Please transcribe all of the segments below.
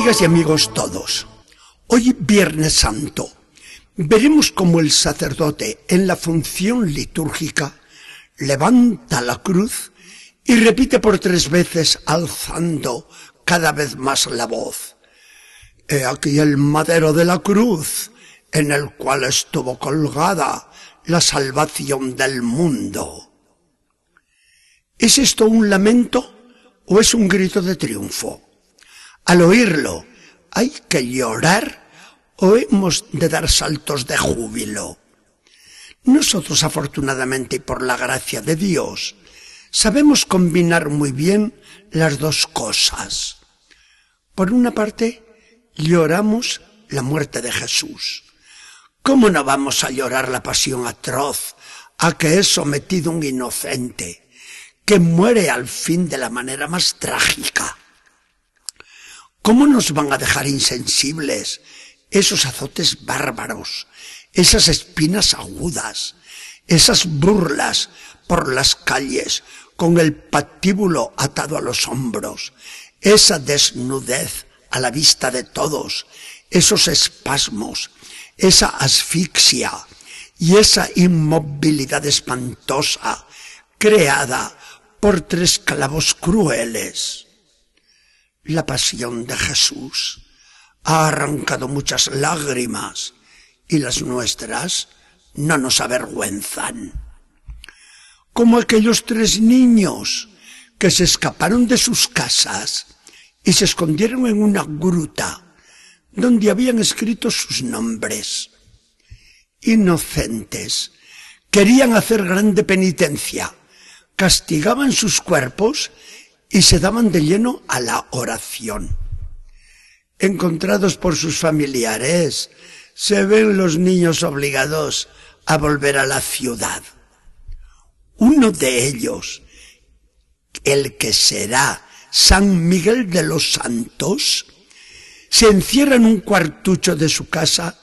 Amigas y amigos todos, hoy Viernes Santo veremos cómo el sacerdote en la función litúrgica levanta la cruz y repite por tres veces alzando cada vez más la voz. He aquí el madero de la cruz en el cual estuvo colgada la salvación del mundo. ¿Es esto un lamento o es un grito de triunfo? Al oírlo, ¿hay que llorar o hemos de dar saltos de júbilo? Nosotros afortunadamente y por la gracia de Dios sabemos combinar muy bien las dos cosas. Por una parte, lloramos la muerte de Jesús. ¿Cómo no vamos a llorar la pasión atroz a que es sometido un inocente, que muere al fin de la manera más trágica? ¿Cómo nos van a dejar insensibles esos azotes bárbaros, esas espinas agudas, esas burlas por las calles con el patíbulo atado a los hombros, esa desnudez a la vista de todos, esos espasmos, esa asfixia y esa inmovilidad espantosa creada por tres clavos crueles. La pasión de Jesús ha arrancado muchas lágrimas y las nuestras no nos avergüenzan. Como aquellos tres niños que se escaparon de sus casas y se escondieron en una gruta donde habían escrito sus nombres. Inocentes, querían hacer grande penitencia, castigaban sus cuerpos y se daban de lleno a la oración. Encontrados por sus familiares, se ven los niños obligados a volver a la ciudad. Uno de ellos, el que será San Miguel de los Santos, se encierra en un cuartucho de su casa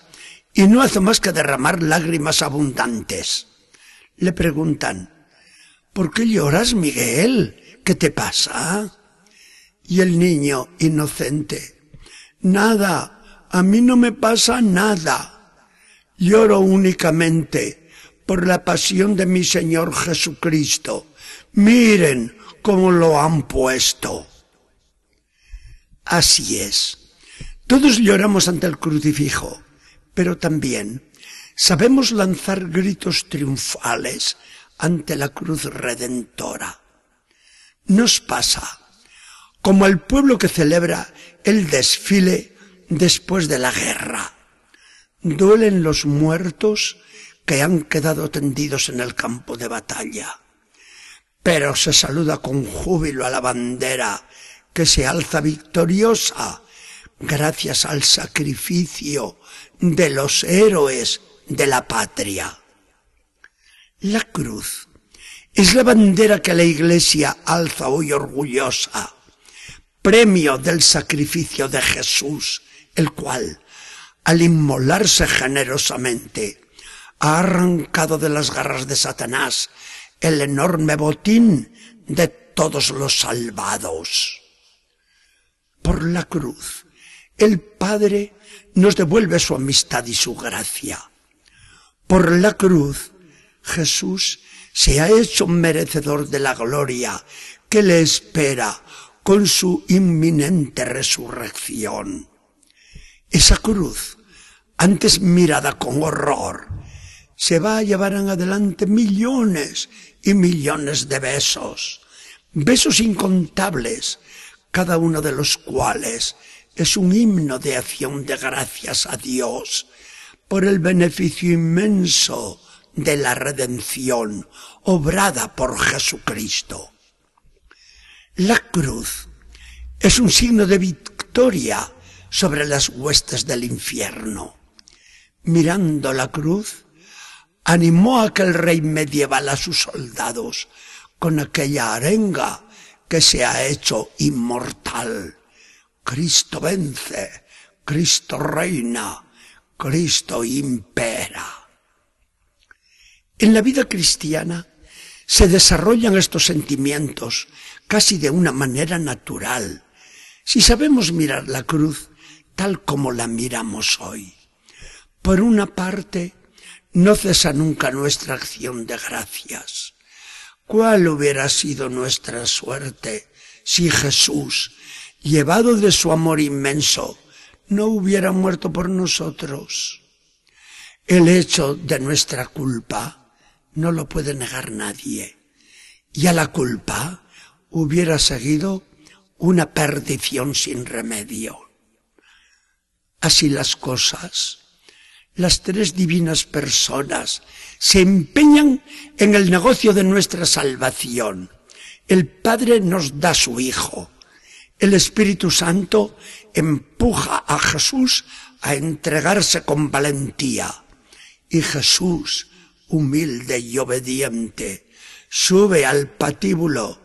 y no hace más que derramar lágrimas abundantes. Le preguntan, ¿por qué lloras, Miguel? ¿Qué te pasa? Y el niño, inocente, nada, a mí no me pasa nada. Lloro únicamente por la pasión de mi Señor Jesucristo. Miren cómo lo han puesto. Así es. Todos lloramos ante el crucifijo, pero también sabemos lanzar gritos triunfales ante la cruz redentora. Nos pasa como al pueblo que celebra el desfile después de la guerra. Duelen los muertos que han quedado tendidos en el campo de batalla. Pero se saluda con júbilo a la bandera que se alza victoriosa gracias al sacrificio de los héroes de la patria. La cruz es la bandera que la Iglesia alza hoy orgullosa, premio del sacrificio de Jesús, el cual, al inmolarse generosamente, ha arrancado de las garras de Satanás el enorme botín de todos los salvados. Por la cruz, el Padre nos devuelve su amistad y su gracia. Por la cruz, Jesús se ha hecho merecedor de la gloria que le espera con su inminente resurrección. Esa cruz, antes mirada con horror, se va a llevar en adelante millones y millones de besos, besos incontables, cada uno de los cuales es un himno de acción de gracias a Dios por el beneficio inmenso de la redención obrada por Jesucristo. La cruz es un signo de victoria sobre las huestes del infierno. Mirando la cruz, animó a aquel rey medieval a sus soldados con aquella arenga que se ha hecho inmortal. Cristo vence, Cristo reina, Cristo impera. En la vida cristiana se desarrollan estos sentimientos casi de una manera natural, Si sabemos mirar la cruz tal como la miramos hoy, por una parte, no cesa nunca nuestra acción de gracias. ¿Cuál hubiera sido nuestra suerte si Jesús, llevado de su amor inmenso, no hubiera muerto por nosotros? El hecho de nuestra culpa no lo puede negar nadie. Y a la culpa hubiera seguido una perdición sin remedio. Así las cosas, las tres divinas personas se empeñan en el negocio de nuestra salvación. El Padre nos da su Hijo. El Espíritu Santo empuja a Jesús a entregarse con valentía. Y Jesús, humilde y obediente, sube al patíbulo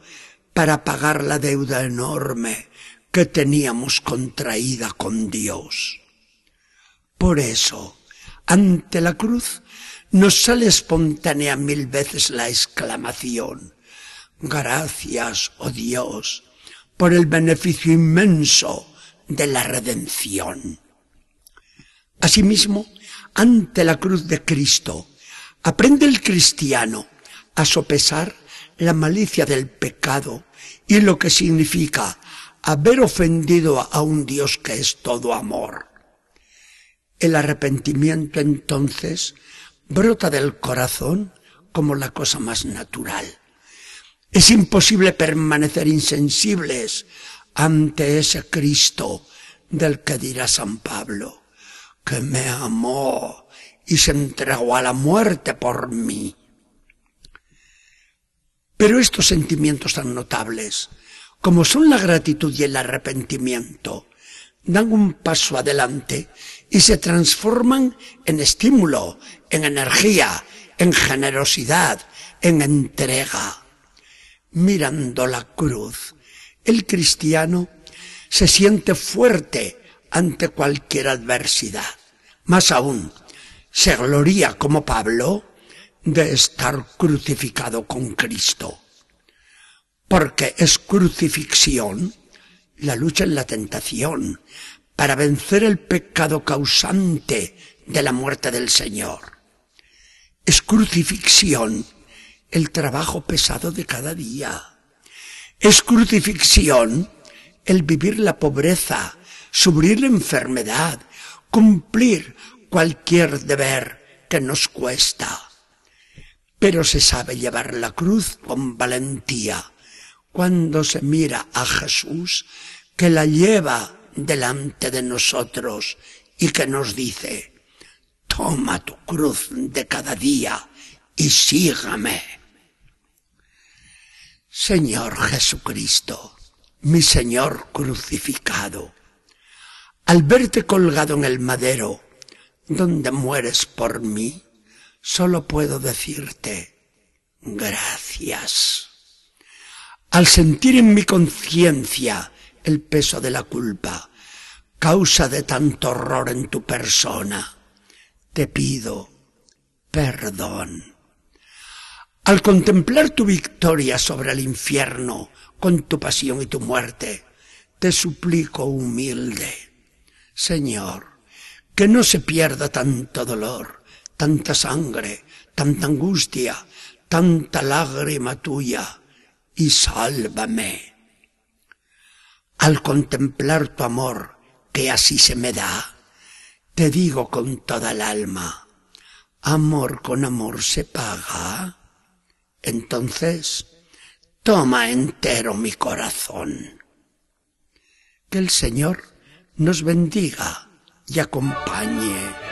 para pagar la deuda enorme que teníamos contraída con Dios. Por eso, ante la cruz, nos sale espontánea mil veces la exclamación, gracias, oh Dios, por el beneficio inmenso de la redención. Asimismo, ante la cruz de Cristo, aprende el cristiano a sopesar la malicia del pecado y lo que significa haber ofendido a un Dios que es todo amor. El arrepentimiento entonces brota del corazón como la cosa más natural. Es imposible permanecer insensibles ante ese Cristo del que dirá San Pablo, que me amó y se entregó a la muerte por mí. Pero estos sentimientos tan notables, como son la gratitud y el arrepentimiento, dan un paso adelante y se transforman en estímulo, en energía, en generosidad, en entrega. Mirando la cruz, el cristiano se siente fuerte ante cualquier adversidad. Más aún, se gloria como Pablo de estar crucificado con Cristo. Porque es crucifixión la lucha en la tentación para vencer el pecado causante de la muerte del Señor. Es crucifixión el trabajo pesado de cada día. Es crucifixión el vivir la pobreza, subir la enfermedad, cumplir cualquier deber que nos cuesta. Pero se sabe llevar la cruz con valentía cuando se mira a Jesús que la lleva delante de nosotros y que nos dice, toma tu cruz de cada día y sígame. Señor Jesucristo, mi Señor crucificado, al verte colgado en el madero, donde mueres por mí, solo puedo decirte gracias. Al sentir en mi conciencia el peso de la culpa, causa de tanto horror en tu persona, te pido perdón. Al contemplar tu victoria sobre el infierno con tu pasión y tu muerte, te suplico humilde, Señor, que no se pierda tanto dolor, tanta sangre, tanta angustia, tanta lágrima tuya, y sálvame. Al contemplar tu amor, que así se me da, te digo con toda el alma, amor con amor se paga. Entonces, toma entero mi corazón. Que el Señor nos bendiga y acompañe.